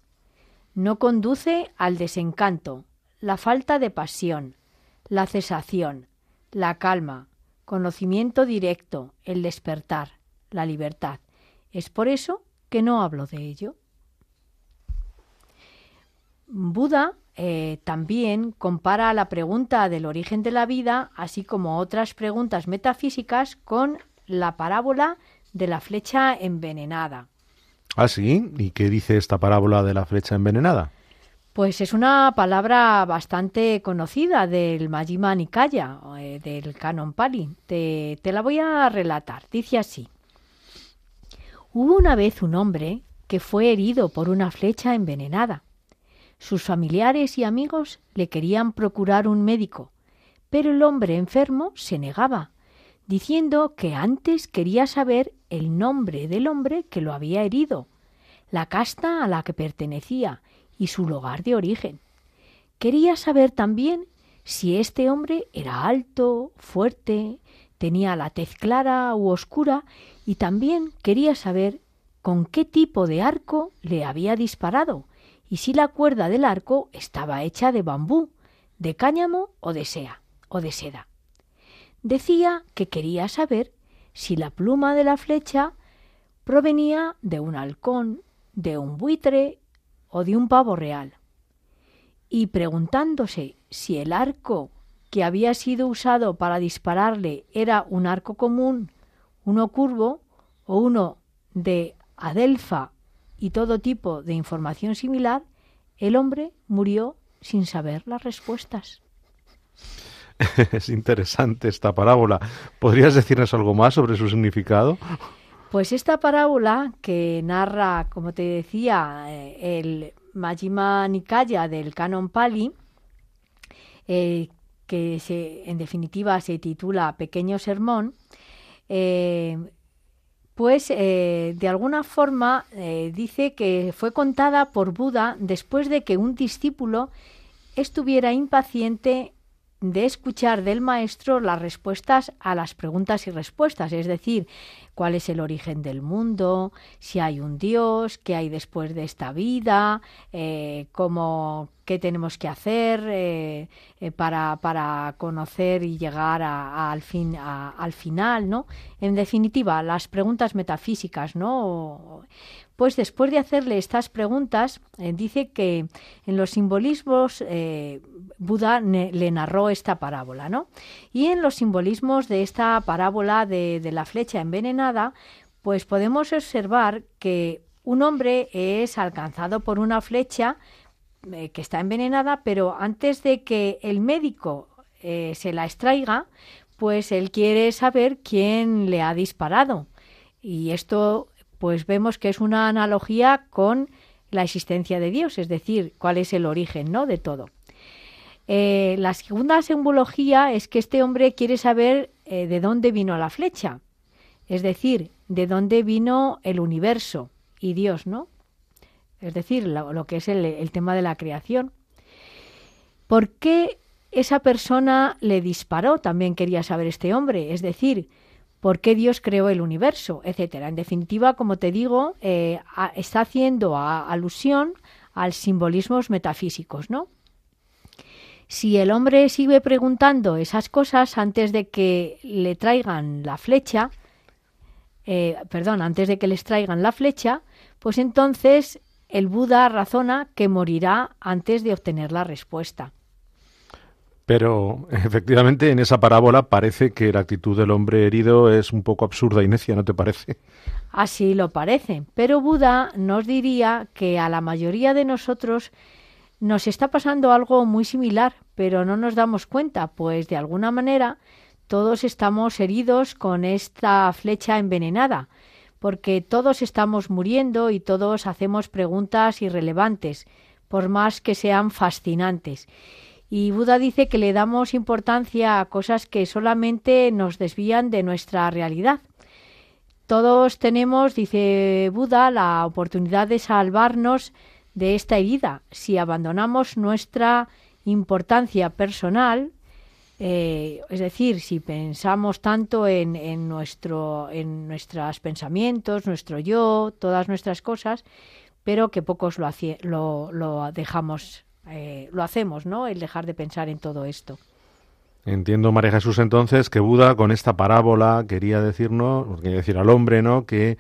No conduce al desencanto, la falta de pasión, la cesación, la calma, conocimiento directo, el despertar, la libertad. Es por eso que no hablo de ello. Buda eh, también compara la pregunta del origen de la vida, así como otras preguntas metafísicas, con la parábola de la flecha envenenada. ¿Ah, sí? ¿Y qué dice esta parábola de la flecha envenenada? Pues es una palabra bastante conocida del Majjhima Nikaya, eh, del Canon Pali. Te, te la voy a relatar. Dice así. Hubo una vez un hombre que fue herido por una flecha envenenada. Sus familiares y amigos le querían procurar un médico, pero el hombre enfermo se negaba, diciendo que antes quería saber el nombre del hombre que lo había herido, la casta a la que pertenecía y su lugar de origen. Quería saber también si este hombre era alto, fuerte, tenía la tez clara u oscura y también quería saber con qué tipo de arco le había disparado y si la cuerda del arco estaba hecha de bambú, de cáñamo o de sea o de seda. Decía que quería saber si la pluma de la flecha provenía de un halcón, de un buitre o de un pavo real. Y preguntándose si el arco que había sido usado para dispararle era un arco común, uno curvo o uno de adelfa y todo tipo de información similar, el hombre murió sin saber las respuestas. Es interesante esta parábola. ¿Podrías decirnos algo más sobre su significado? Pues esta parábola que narra, como te decía, eh, el Majjhima Nikaya del Canon Pali, eh, que se, en definitiva se titula Pequeño Sermón, eh, pues de alguna forma dice que fue contada por Buda después de que un discípulo estuviera impaciente de escuchar del maestro las respuestas a las preguntas y respuestas, es decir, cuál es el origen del mundo, si hay un Dios, qué hay después de esta vida, eh, cómo, qué tenemos que hacer eh, eh, para, para, conocer y llegar al, fin, al final, ¿no? En definitiva, las preguntas metafísicas, ¿no? Pues después de hacerle estas preguntas, dice que en los simbolismos Buda le narró esta parábola, ¿no? Y en los simbolismos de esta parábola de, la flecha envenenada, pues podemos observar que un hombre es alcanzado por una flecha eh, que está envenenada, pero antes de que el médico eh, se la extraiga, pues él quiere saber quién le ha disparado. Y esto, pues vemos que es una analogía con la existencia de Dios, es decir, cuál es el origen, ¿no? De todo. Eh, la segunda simbología es que este hombre quiere saber de dónde vino la flecha, es decir, de dónde vino el universo y Dios, ¿no? es decir, lo, que es el, tema de la creación. ¿Por qué esa persona le disparó? También quería saber este hombre, es decir, ¿por qué Dios creó el universo? etcétera. En definitiva, como te digo, eh, está haciendo alusión al simbolismos metafísicos, ¿no? Si el hombre sigue preguntando esas cosas antes de que le traigan la flecha, eh, perdón, antes de que les traigan la flecha, pues entonces el Buda razona que morirá antes de obtener la respuesta. Pero efectivamente en esa parábola parece que la actitud del hombre herido es un poco absurda y necia, ¿no te parece? Así lo parece, pero Buda nos diría que a la mayoría de nosotros nos está pasando algo muy similar, pero no nos damos cuenta, pues de alguna manera todos estamos heridos con esta flecha envenenada, porque todos estamos muriendo y todos hacemos preguntas irrelevantes, por más que sean fascinantes. Y Buda dice que le damos importancia a cosas que solamente nos desvían de nuestra realidad. Todos tenemos, dice Buda, la oportunidad de salvarnos de esta herida si abandonamos nuestra importancia personal eh, es decir, si pensamos tanto en, nuestro, en nuestros pensamientos, nuestro yo, todas nuestras cosas, pero que pocos lo, lo, lo dejamos, eh, lo hacemos, ¿no? El dejar de pensar en todo esto. Entiendo, María Jesús, entonces, que Buda con esta parábola quería decirnos, quería decir al hombre, ¿no? Que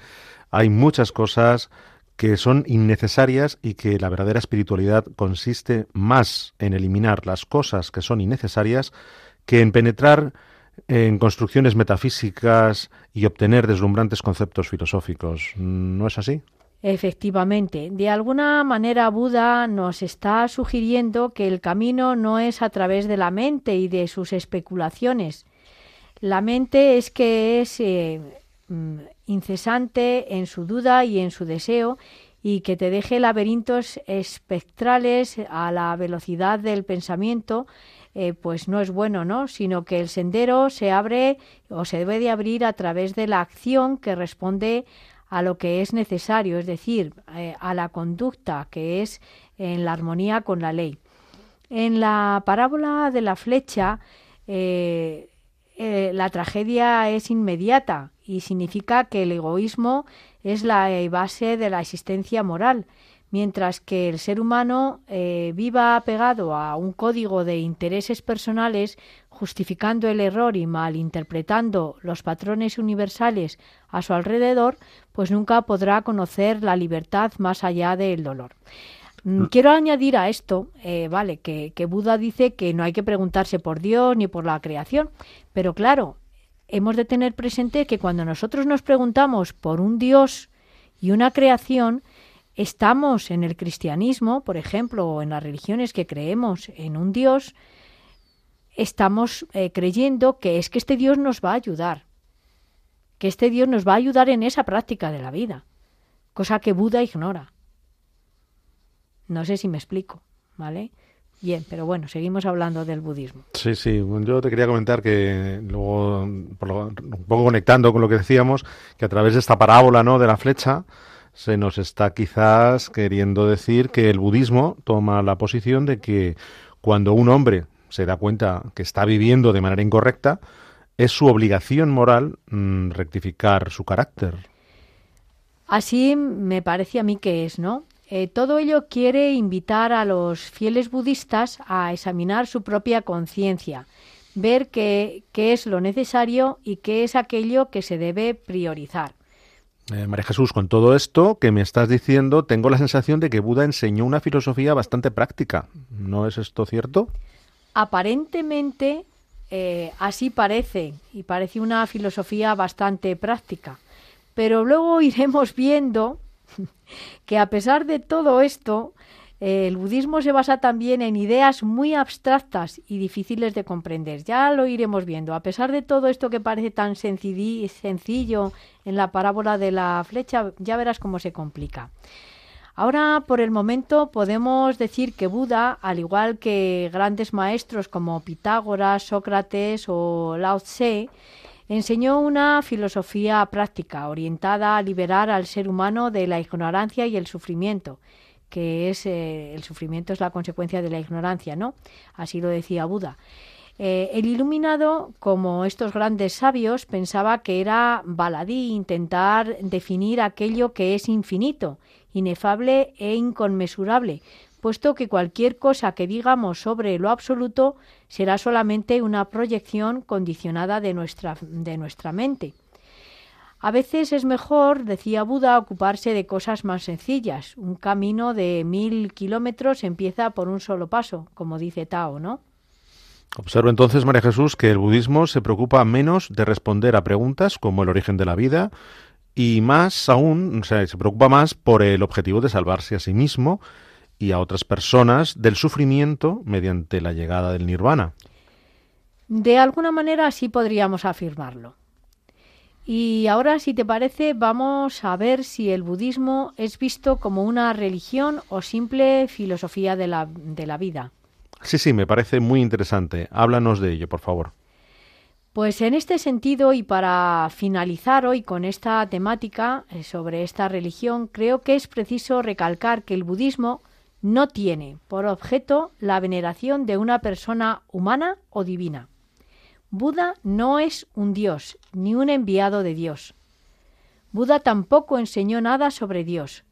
hay muchas cosas que son innecesarias y que la verdadera espiritualidad consiste más en eliminar las cosas que son innecesarias que en penetrar en construcciones metafísicas y obtener deslumbrantes conceptos filosóficos. ¿No es así? Efectivamente, de alguna manera Buda nos está sugiriendo que el camino no es a través de la mente y de sus especulaciones. La mente es que es eh, mm, incesante en su duda y en su deseo y que te deje laberintos espectrales a la velocidad del pensamiento eh, pues no es bueno, ¿no? Sino que el sendero se abre o se debe de abrir a través de la acción que responde a lo que es necesario, es decir, eh, a la conducta que es en la armonía con la ley. En la parábola de la flecha, eh, la tragedia es inmediata y significa que el egoísmo es la base de la existencia moral mientras que el ser humano eh, viva apegado a un código de intereses personales, justificando el error y malinterpretando los patrones universales a su alrededor, pues nunca podrá conocer la libertad más allá del dolor. Mm, mm. Quiero añadir a esto, eh, vale, que, que Buda dice que no hay que preguntarse por Dios ni por la creación, pero claro, hemos de tener presente que cuando nosotros nos preguntamos por un Dios y una creación, estamos en el cristianismo, por ejemplo, o en las religiones que creemos en un Dios, estamos eh, creyendo que es que este Dios nos va a ayudar, que este Dios nos va a ayudar en esa práctica de la vida, cosa que Buda ignora. No sé si me explico, ¿vale? Bien, pero bueno, seguimos hablando del budismo. Sí, sí, yo te quería comentar que luego, un poco conectando con lo que decíamos, que a través de esta parábola, ¿no?, de la flecha, se nos está quizás queriendo decir que el budismo toma la posición de que cuando un hombre se da cuenta que está viviendo de manera incorrecta, es su obligación moral mm, rectificar su carácter. Así me parece a mí que es, ¿no? Eh, todo ello quiere invitar a los fieles budistas a examinar su propia conciencia, ver qué es lo necesario y qué es aquello que se debe priorizar. Eh, María Jesús, con todo esto que me estás diciendo, tengo la sensación de que Buda enseñó una filosofía bastante práctica. ¿No es esto cierto? Aparentemente eh, así parece, y parece una filosofía bastante práctica. Pero luego iremos viendo que a pesar de todo esto, el budismo se basa también en ideas muy abstractas y difíciles de comprender. Ya lo iremos viendo. A pesar de todo esto que parece tan sencillo en la parábola de la flecha, ya verás cómo se complica. Ahora, por el momento, podemos decir que Buda, al igual que grandes maestros como Pitágoras, Sócrates o Lao Tse, enseñó una filosofía práctica orientada a liberar al ser humano de la ignorancia y el sufrimiento que es eh, el sufrimiento es la consecuencia de la ignorancia, ¿no? Así lo decía Buda. Eh, el iluminado, como estos grandes sabios, pensaba que era baladí intentar definir aquello que es infinito, inefable e inconmensurable, puesto que cualquier cosa que digamos sobre lo absoluto será solamente una proyección condicionada de nuestra, de nuestra mente. A veces es mejor, decía Buda, ocuparse de cosas más sencillas. Un camino de mil kilómetros empieza por un solo paso, como dice Tao, ¿no? Observo entonces, María Jesús, que el budismo se preocupa menos de responder a preguntas como el origen de la vida y más aún, o sea, se preocupa más por el objetivo de salvarse a sí mismo y a otras personas del sufrimiento mediante la llegada del nirvana. De alguna manera así podríamos afirmarlo. Y ahora, si te parece, vamos a ver si el budismo es visto como una religión o simple filosofía de la, de la vida. Sí, sí, me parece muy interesante. Háblanos de ello, por favor. Pues en este sentido y para finalizar hoy con esta temática eh, sobre esta religión, creo que es preciso recalcar que el budismo no tiene por objeto la veneración de una persona humana o divina. Buda no es un dios ni un enviado de Dios. Buda tampoco enseñó nada sobre Dios.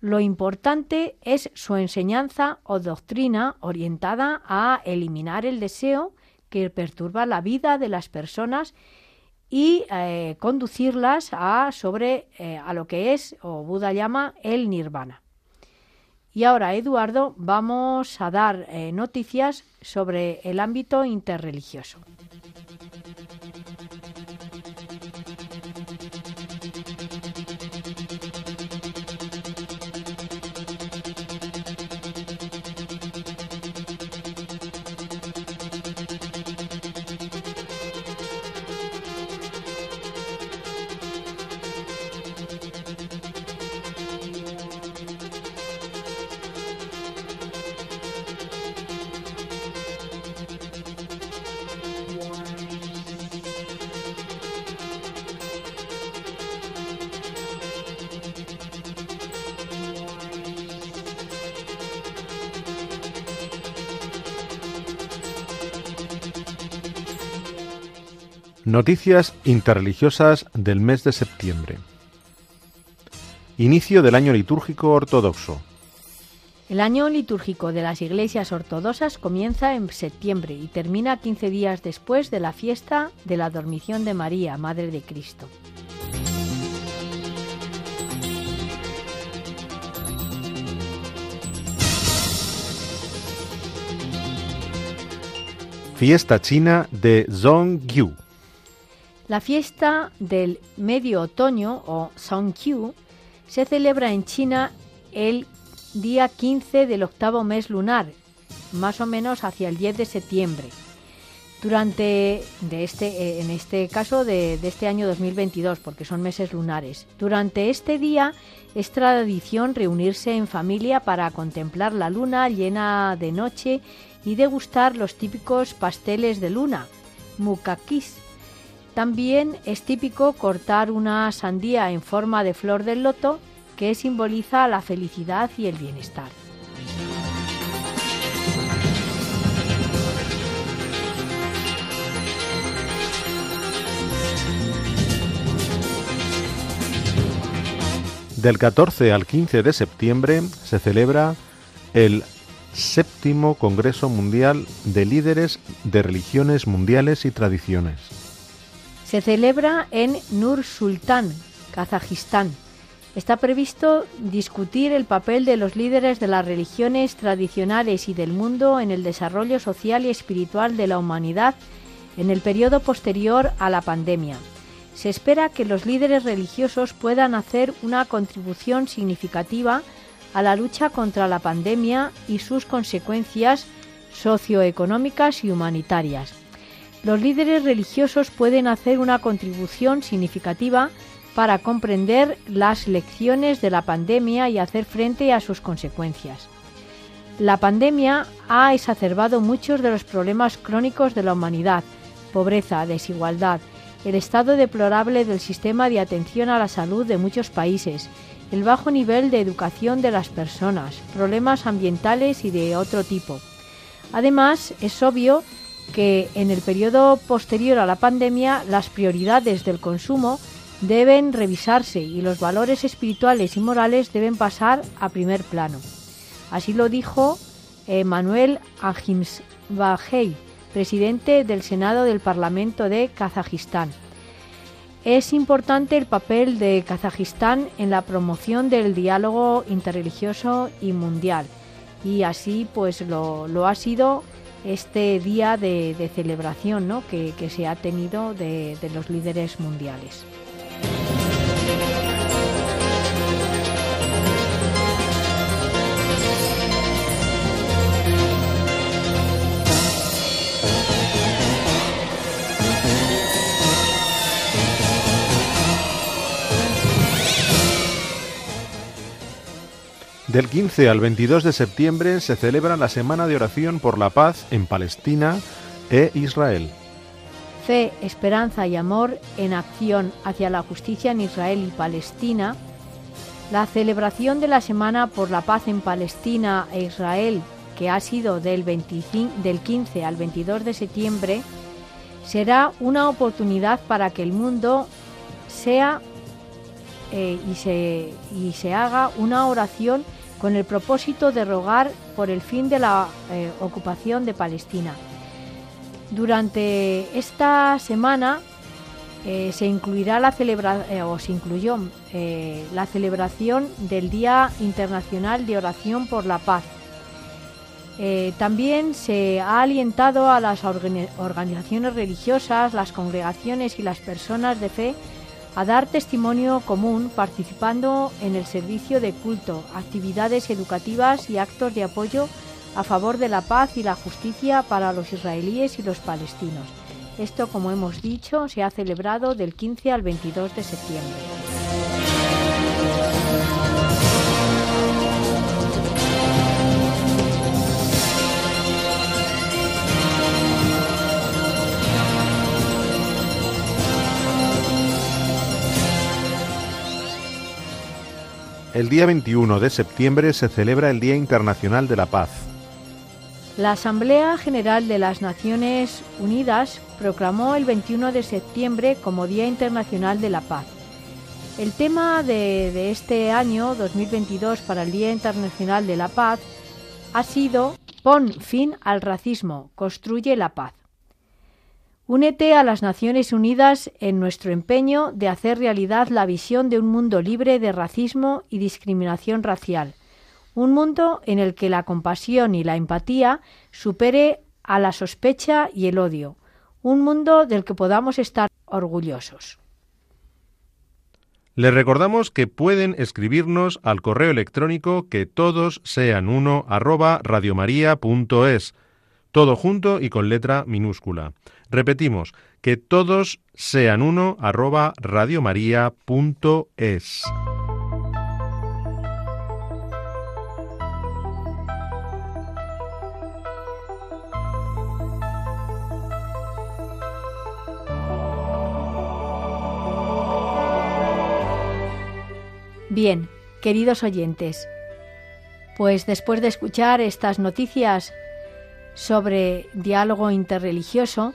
Lo importante es su enseñanza o doctrina orientada a eliminar el deseo que perturba la vida de las personas y eh, conducirlas a sobre eh, a lo que es o Buda llama el nirvana. Y ahora, Eduardo, vamos a dar eh, noticias sobre el ámbito interreligioso. Noticias interreligiosas del mes de septiembre. Inicio del año litúrgico ortodoxo. El año litúrgico de las iglesias ortodoxas comienza en septiembre y termina 15 días después de la fiesta de la Dormición de María, Madre de Cristo. Fiesta china de Zongyu. La fiesta del medio otoño o Songqiu se celebra en China el día 15 del octavo mes lunar, más o menos hacia el 10 de septiembre. Durante, de este, eh, en este caso, de este año 2022, porque son meses lunares. Durante este día es tradición reunirse en familia para contemplar la luna llena de noche y degustar los típicos pasteles de luna, mukakis, también es típico cortar una sandía en forma de flor del loto que simboliza la felicidad y el bienestar. Del 14 al 15 de septiembre se celebra el séptimo Congreso Mundial de Líderes de Religiones Mundiales y Tradiciones se celebra en Nur Sultan, Kazajistán. Está previsto discutir el papel de los líderes de las religiones tradicionales y del mundo en el desarrollo social y espiritual de la humanidad en el periodo posterior a la pandemia. Se espera que los líderes religiosos puedan hacer una contribución significativa a la lucha contra la pandemia y sus consecuencias socioeconómicas y humanitarias. Los líderes religiosos pueden hacer una contribución significativa para comprender las lecciones de la pandemia y hacer frente a sus consecuencias. La pandemia ha exacerbado muchos de los problemas crónicos de la humanidad, pobreza, desigualdad, el estado deplorable del sistema de atención a la salud de muchos países, el bajo nivel de educación de las personas, problemas ambientales y de otro tipo. Además, es obvio que en el periodo posterior a la pandemia las prioridades del consumo deben revisarse y los valores espirituales y morales deben pasar a primer plano. Así lo dijo eh, Manuel Ajimbahei, presidente del Senado del Parlamento de Kazajistán. Es importante el papel de Kazajistán en la promoción del diálogo interreligioso y mundial y así pues lo ha sido este día de, celebración ¿no? que, se ha tenido de los líderes mundiales. Del 15 al 22 de septiembre se celebra la Semana de Oración por la Paz en Palestina e Israel. Fe, esperanza y amor en acción hacia la justicia en Israel y Palestina. La celebración de la Semana por la Paz en Palestina e Israel, que ha sido del, 25, del 15 al 22 de septiembre, será una oportunidad para que el mundo sea eh, y, se, y se haga una oración con el propósito de rogar por el fin de la eh, ocupación de Palestina. Durante esta semana eh, se incluirá la celebración eh, o se incluyó la celebración del Día Internacional de Oración por la Paz. también se ha alientado a las organizaciones religiosas, las congregaciones y las personas de fe a dar testimonio común participando en el servicio de culto, actividades educativas y actos de apoyo a favor de la paz y la justicia para los israelíes y los palestinos. Esto, como hemos dicho, se ha celebrado del 15 al 22 de septiembre. El día 21 de septiembre se celebra el Día Internacional de la Paz. La Asamblea General de las Naciones Unidas proclamó el 21 de septiembre como Día Internacional de la Paz. El tema de, este año 2022 para el Día Internacional de la Paz ha sido Pon fin al racismo, construye la paz. Únete a las Naciones Unidas en nuestro empeño de hacer realidad la visión de un mundo libre de racismo y discriminación racial, un mundo en el que la compasión y la empatía supere a la sospecha y el odio, un mundo del que podamos estar orgullosos. Les recordamos que pueden escribirnos al correo electrónico que todos sean uno arroba todo junto y con letra minúscula. Repetimos, que todos sean uno arroba radiomaria.es. Bien, queridos oyentes, pues después de escuchar estas noticias sobre diálogo interreligioso,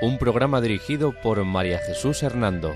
un programa dirigido por María Jesús Hernando.